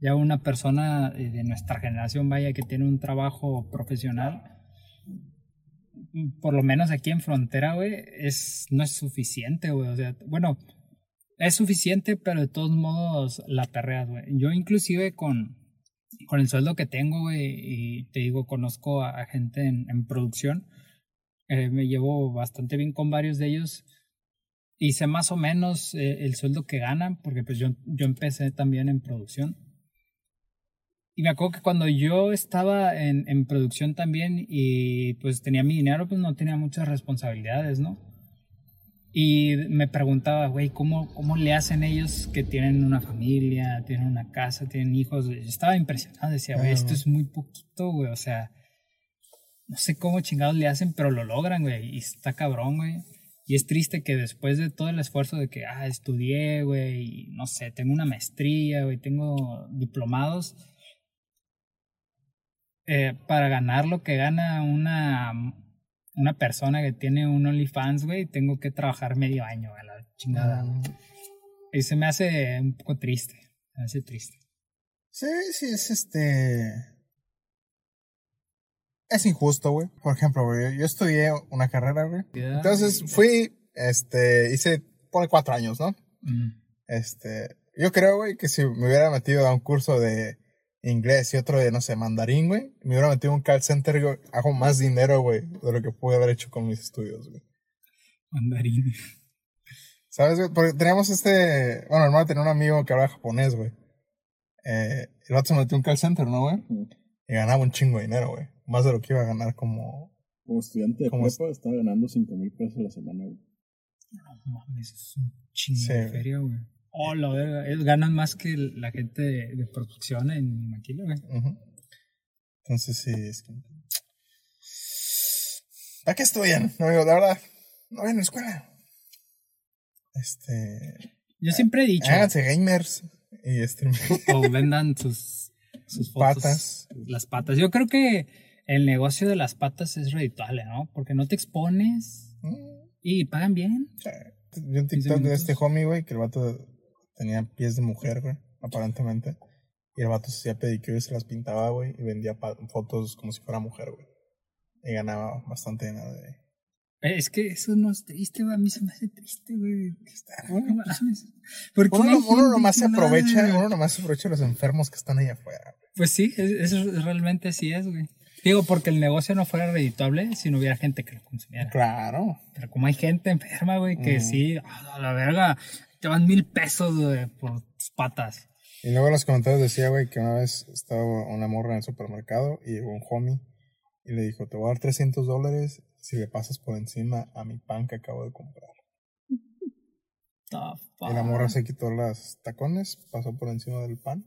Ya una persona eh, de nuestra generación, vaya, que tiene un trabajo profesional, por lo menos aquí en frontera, güey, es, no es suficiente, güey. O sea, bueno, es suficiente, pero de todos modos la perreas, güey. Yo inclusive con, con el sueldo que tengo, güey, y te digo, conozco a, gente en, en producción, eh, me llevo bastante bien con varios de ellos sé más o menos eh, el sueldo que ganan, porque pues yo, yo empecé también en producción. Y me acuerdo que cuando yo estaba en, en producción también y pues tenía mi dinero, pues no tenía muchas responsabilidades, ¿no? Y me preguntaba, güey, ¿cómo, ¿cómo le hacen ellos que tienen una familia, tienen una casa, tienen hijos? Yo estaba impresionado, decía, güey, esto es muy poquito, güey, o sea, no sé cómo chingados le hacen, pero lo logran, güey, y está cabrón, güey. Y es triste que después de todo el esfuerzo de que, ah, estudié, güey, y no sé, tengo una maestría, güey, tengo diplomados, eh, para ganar lo que gana una, una persona que tiene un OnlyFans, güey, tengo que trabajar medio año, a la chingada. Mm. Y se me hace un poco triste, me hace triste. Sí, sí, es este. Es injusto, güey. Por ejemplo, güey, yo estudié una carrera, güey. Entonces fui, este, hice, pone cuatro años, ¿no? Mm. Este, yo creo, güey, que si me hubiera metido a un curso de inglés y otro de, no sé, mandarín, güey, me hubiera metido a un call center, güey, hago más dinero, güey, de lo que pude haber hecho con mis estudios, güey. Mandarín. ¿Sabes, güey? Porque teníamos este, bueno, hermano tenía un amigo que hablaba japonés, güey. Eh, el otro se metió a un call center, ¿no, güey? Y ganaba un chingo de dinero, güey. Más de lo que iba a ganar como... Como estudiante de Como prepa estaba ganando 5 mil pesos a la semana, güey. No mames, es un chingo Sí, de güey. feria, güey. Oh, la verga. Ellos ganan más que la gente de, de producción en Maquila, güey. Entonces sí, es que... ¿Para qué estudian? No digo, de verdad, no vayan a la escuela. Este... Yo siempre he dicho, Háganse gamers y o vendan sus, sus fotos, Patas. las patas. Yo creo que el negocio de las patas es redituable, ¿no? Porque no te expones y pagan bien. Vi un TikTok de este homie, güey, que el vato tenía pies de mujer, güey, aparentemente. Y el vato se hacía pedicure y se las pintaba, güey, y vendía fotos como si fuera mujer, güey. Y ganaba bastante dinero de... Eh, Es que eso no es triste, güey. A mí se me hace triste, güey. Bueno, No mames. ¿Por qué Uno, uno nomás se aprovecha, uno nomás se aprovecha de los enfermos que están ahí afuera. güey. Pues sí, es- eso realmente así es, güey. Digo, porque el negocio no fuera redituable si no hubiera gente que lo consumiera. Claro. Pero como hay gente enferma, güey, que Mm. sí, a la verga, te van mil pesos, güey, por tus patas. Y luego en los comentarios decía, güey, que una vez estaba una morra en el supermercado y llegó un homie y le dijo, te voy a dar 300 dólares si le pasas por encima a mi pan que acabo de comprar. Y la morra se quitó las tacones, pasó por encima del pan.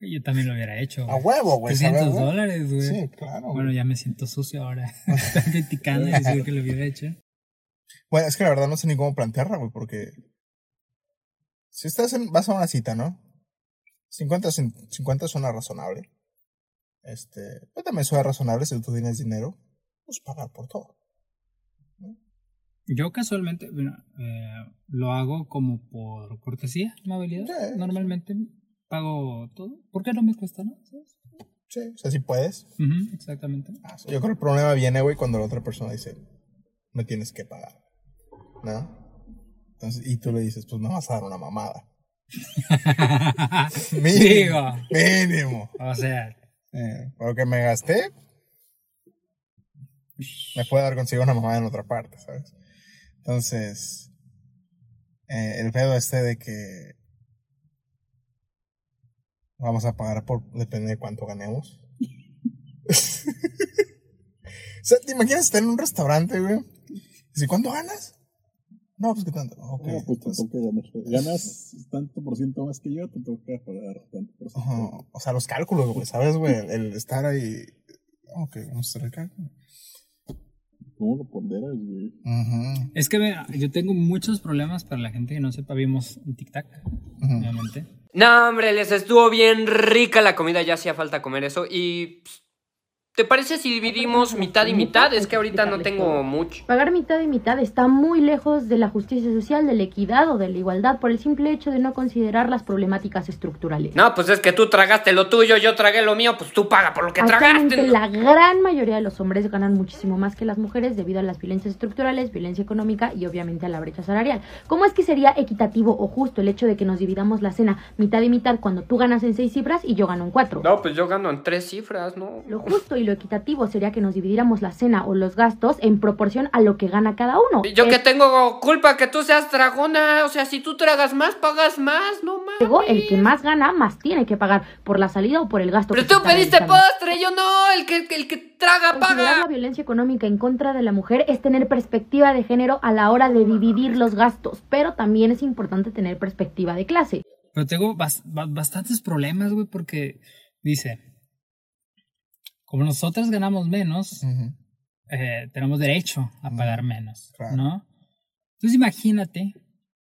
Yo también lo hubiera hecho. A huevo, güey. 300 ¿sabes, güey? dólares, güey. Sí, claro. Bueno, güey. ya me siento sucio ahora. Estoy criticando y decir que lo hubiera hecho. Bueno, es que la verdad no sé ni cómo plantearla, güey, porque si estás en, vas a una cita, ¿no? 50, cin- 50 suena razonable. Este, pero también suena razonable si tú tienes dinero, pues pagar por todo. Yo casualmente, bueno, eh, lo hago como por cortesía, amabilidad. Sí. Normalmente pago todo. ¿Por qué no me cuesta, no? Sí, o sea, si puedes. Exactamente. Ah, Yo creo que el problema viene, güey, cuando la otra persona dice, me tienes que pagar. ¿No? Entonces, y tú le dices, pues me vas a dar una mamada. Digo, Mínimo. o sea, Eh, lo que me gasté, me puede dar consigo una mamada en otra parte, ¿sabes? Entonces, eh, el pedo este de que vamos a pagar por, depende de cuánto ganemos. o sea, ¿te imaginas estar en un restaurante, güey? ¿Y cuánto ganas? No, pues qué tanto. Ok. No, pues entonces, toca ganar. Ganas tanto por ciento más que yo, te toca pagar tanto por ciento. ajá, o sea, los cálculos, güey, ¿sabes, güey? El, el estar ahí. Ok, vamos a hacer el cálculo. ¿Cómo lo ponderas, güey? Es que mira, yo tengo muchos problemas para la gente que no sepa. Vimos un tic-tac, obviamente. No, hombre, les estuvo bien rica la comida, ya hacía falta comer eso. Y. ¿Te parece si dividimos mitad y mitad? Es que ahorita no tengo mucho. Pagar mitad y mitad está muy lejos de la justicia social, de la equidad o de la igualdad por el simple hecho de no considerar las problemáticas estructurales. No, pues es que tú tragaste lo tuyo, yo tragué lo mío, pues tú paga por lo que tragaste. la gran mayoría de los hombres ganan muchísimo más que las mujeres debido a las violencias estructurales, violencia económica y obviamente a la brecha salarial. ¿Cómo es que sería equitativo o justo el hecho de que nos dividamos la cena mitad y mitad cuando tú ganas en seis cifras y yo gano en cuatro? No, pues yo gano en tres cifras, ¿no? Lo justo y lo equitativo sería que nos dividiéramos la cena o los gastos en proporción a lo que gana cada uno. ¿Y Yo Es que tengo culpa que tú seas dragona, o sea, si tú tragas más, pagas más, no más. luego el que más gana más tiene que pagar por la salida o por el gasto. Pero que tú pediste postre, yo no, el que, el que traga Considerar la paga. violencia económica en contra de la mujer es tener perspectiva de género a la hora de dividir los gastos, pero también es importante tener perspectiva de clase. Pero tengo bas- ba- bastantes problemas, güey, porque dice, como nosotras ganamos menos, Ujú. eh, tenemos derecho a pagar menos, claro. ¿no? Entonces imagínate,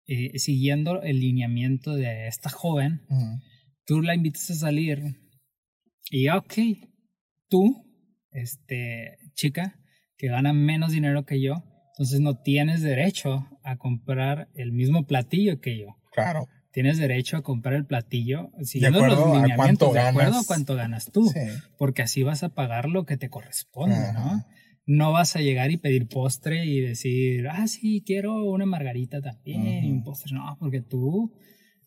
eh, siguiendo el lineamiento de esta joven, Ujú. tú la invitas a salir y, ok, tú, este, chica, que gana menos dinero que yo, entonces no tienes derecho a comprar el mismo platillo que yo. Claro. Tienes derecho a comprar el platillo siguiendo los acuerdo lineamientos, de acuerdo a cuánto ganas tú, Sí. porque así vas a pagar lo que te corresponde, ¿no? Ajá. No vas a llegar y pedir postre y decir, ah, sí, quiero una margarita también y un postre. No, porque tú,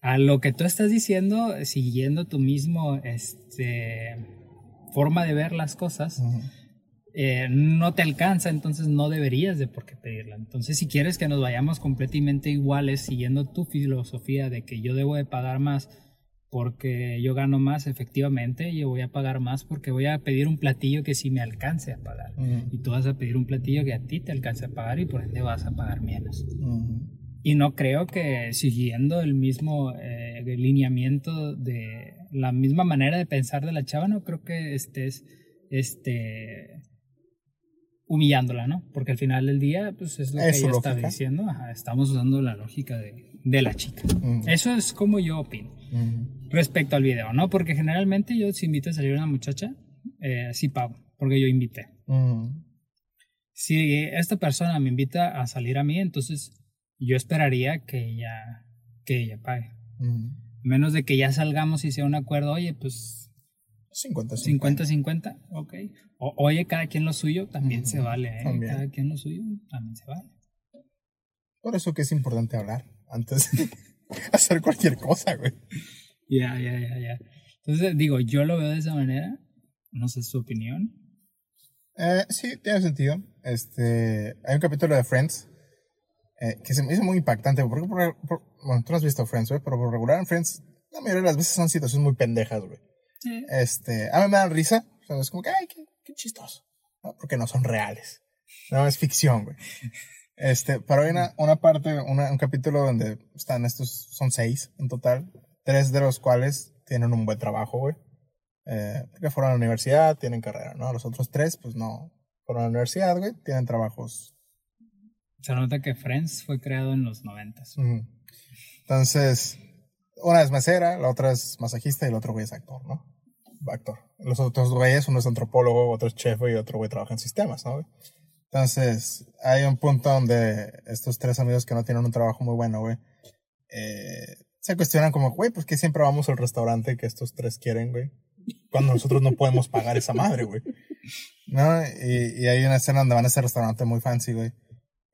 a lo que tú estás diciendo, siguiendo tu mismo, este, forma de ver las cosas. Eh, no te alcanza, entonces no deberías de por qué pedirla. Entonces, si quieres que nos vayamos completamente iguales, siguiendo tu filosofía de que yo debo de pagar más porque yo gano más, efectivamente, yo voy a pagar más porque voy a pedir un platillo que sí me alcance a pagar. Y tú vas a pedir un platillo que a ti te alcance a pagar y por ende vas a pagar menos. Ujú. Y no creo que siguiendo el mismo eh, lineamiento de la misma manera de pensar de la chava, no creo que estés este, humillándola, ¿no? Porque al final del día, pues es lo que Es ella está lógica. diciendo. Ajá, estamos usando la lógica de, de la chica. Ujú. Eso es como yo opino Ujú. respecto al video, ¿no? Porque generalmente yo si invito a salir a una muchacha, eh, sí pago, porque yo invité. Ujú. Si esta persona me invita a salir a mí, entonces yo esperaría que ella, que ella pague. Ujú. Menos de que ya salgamos y sea un acuerdo, oye, pues 50, 50-50, ok. O, oye, cada quien lo suyo, también se vale, ¿eh? también. Cada quien lo suyo, también se vale. Por eso que es importante hablar antes de hacer cualquier cosa, güey. Ya, ya, ya, ya. Entonces, digo, yo lo veo de esa manera, no sé su opinión. Eh, sí, tiene sentido. Este, hay un capítulo de Friends eh, que se me hizo muy impactante. Porque por, por- bueno, tú no has visto Friends, güey, pero por regular en Friends, la mayoría de las veces son situaciones muy pendejas, güey. Sí. Este, a mí me dan risa. O sea, es como que, ay, qué, qué chistoso. ¿no? Porque no son reales. No, es ficción, güey. Este, pero hay una, una parte, una- un capítulo donde están estos, son seis en total. Tres de los cuales tienen un buen trabajo, güey. Eh, porque fueron a la universidad, tienen carrera, ¿no? Los otros tres, pues no. Fueron a la universidad, güey, tienen trabajos Se nota que Friends fue creado en los noventas. Ujú. Entonces, una es mesera, la otra es masajista y el otro güey es actor, ¿no? Actor. Los otros güeyes, uno es antropólogo, otro es chef y otro güey trabaja en sistemas, ¿no? Entonces, hay un punto donde estos tres amigos que no tienen un trabajo muy bueno, güey, eh, se cuestionan como, güey, pues que siempre vamos al restaurante que estos tres quieren, güey, cuando nosotros no podemos pagar esa madre, güey. ¿No? Y, y hay una escena donde van a ese restaurante muy fancy, güey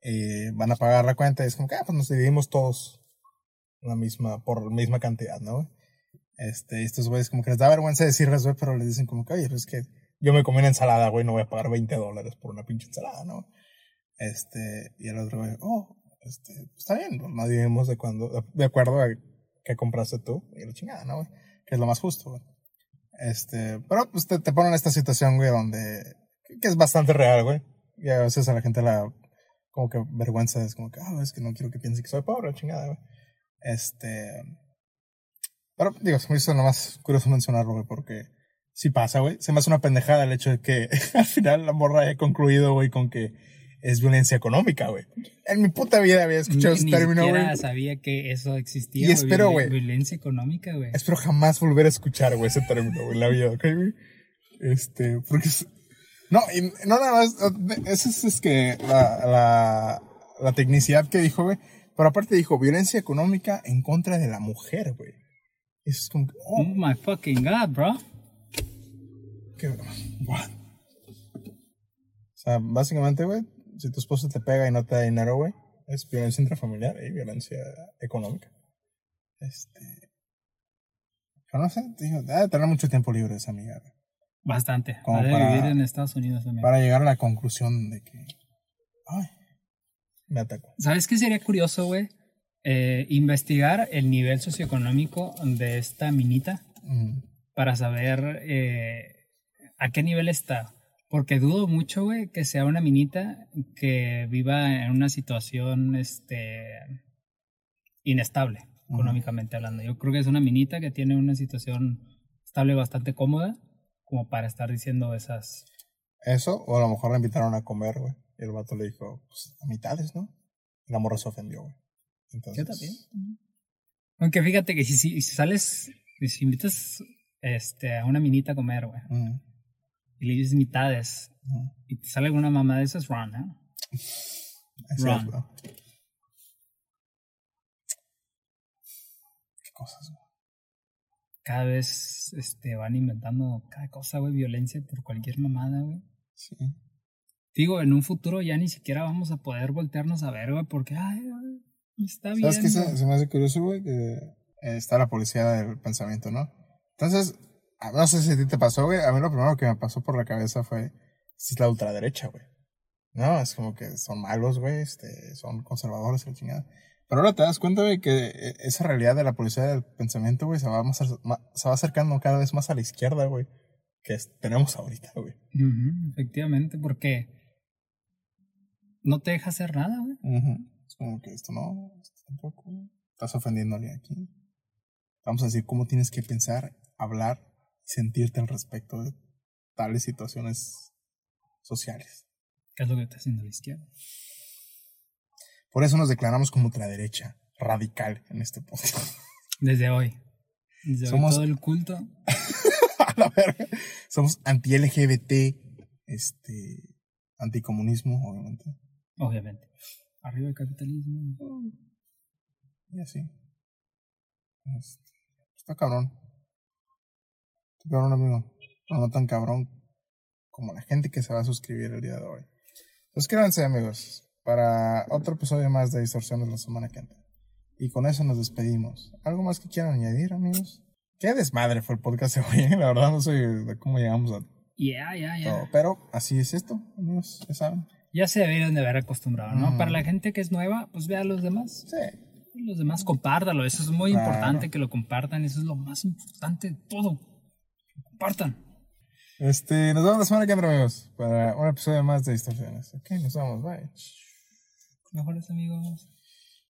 y van a pagar la cuenta y es como ah, pues nos dividimos todos la misma, por la misma cantidad, ¿no? Este, estos güeyes como que les da vergüenza decirles, güey, pero les dicen como que, oye, pues es que yo me comí una ensalada, güey, no voy a pagar 20 dólares por una pinche ensalada, ¿no? Este, y el otro güey, oh, este, está bien, pues nos dividimos de cuando, de, acuerdo a qué compraste tú y la chingada, ¿no, güey? Que es lo más justo, güey. Este, pero pues te, ponen en esta situación, güey, donde, que es bastante real, güey. Y a veces a la gente la, como que vergüenza es como que, ah, es que no quiero que piense que soy pobre, chingada, güey. Este. Pero, digo, se me hizo nomás curioso mencionarlo, güey, porque sí pasa, güey. Se me hace una pendejada el hecho de que al final la morra haya concluido, güey, con que es violencia económica, güey. En mi puta vida había escuchado Ni, ese término, güey. sabía que eso existía. Y espero, güey. Violencia económica, güey. Espero jamás volver a escuchar, güey, ese término, güey, la vida, ¿ok, güey? Este, porque es... No, y no nada más, esa es, es que la, la, la tecnicidad que dijo, güey. Pero aparte dijo, violencia económica en contra de la mujer, güey. Eso es como, Oh oh, my fucking god, bro. qué... What? O sea, básicamente, güey, si tu esposo te pega y no te da dinero, güey, es violencia intrafamiliar y violencia económica. Este... Pero no sé, digo, debe tener mucho tiempo libre esa amiga, güey. Bastante. Como para- vivir en Estados Unidos también. para llegar a la conclusión de que, ay, me atacó. ¿Sabes qué sería curioso, güey? Eh, investigar el nivel socioeconómico de esta minita para saber eh, a qué nivel está. Porque dudo mucho, güey, que sea una minita que viva en una situación este, inestable, económicamente hablando. Yo creo que es una minita que tiene una situación estable bastante cómoda como para estar diciendo esas... Eso, o a lo mejor la invitaron a comer, güey. Y el vato le dijo, pues a mitades, ¿no? Y la morra se ofendió, güey. Entonces, Yo también. Aunque fíjate que si, si, sales, si invitas este, a una minita a comer, güey, y le dices mitades, y te sale alguna mamá de esas, run, ¿eh? Es, bro. Qué cosas, güey. Cada vez este, van inventando cada cosa, güey, violencia por cualquier mamada, güey. Sí. Digo, en un futuro ya ni siquiera vamos a poder voltearnos a ver, güey, porque, ay, ay, está bien. ¿Sabes qué se, se me hace curioso, güey? Que eh, está la policía del pensamiento, ¿no? Entonces, a- no sé si a ti te pasó, güey. A mí lo primero que me pasó por la cabeza fue, esta es la ultraderecha, güey. No, es como que son malos, güey, este, son conservadores, la chingada. Pero ahora te das cuenta, güey, que eh, esa realidad de la policía del pensamiento, güey, se va más, ma- se va acercando cada vez más a la izquierda, güey, que tenemos ahorita, güey. Ujú, efectivamente, porque no te deja hacer nada, güey. Es como que esto no, esto tampoco. Estás ofendiendo a alguien aquí. Vamos a decir cómo tienes que pensar, hablar y sentirte al respecto de tales situaciones sociales. ¿Qué es lo que está haciendo la izquierda? Por eso nos declaramos como ultraderecha, radical en este podcast. Desde hoy. Desde Somos- hoy todo el culto. a la verga. Somos anti-LGBT, este, anticomunismo, obviamente. Obviamente. Arriba el capitalismo. Y así. Este, está cabrón. Está cabrón, amigo. Pero no tan cabrón como la gente que se va a suscribir el día de hoy. Suscríbanse, amigos, para otro episodio más de Distorsiones la semana que entra. Y con eso nos despedimos. ¿Algo más que quieran añadir, amigos? Qué desmadre fue el podcast de hoy, ¿eh? La verdad no sé de cómo llegamos a ya. todo. Pero así es esto, amigos, ya saben. Ya se deberían de haber acostumbrado, ¿no? Mm. Para la gente que es nueva, pues vea a los demás. Sí. Los demás compártalo. Eso es muy Claro. importante que lo compartan. Eso es lo más importante de todo. Compartan. Este, nos vemos la semana que entra, amigos, para un episodio más de Distorsiones. Ok, nos vemos, bye. Mejores amigos.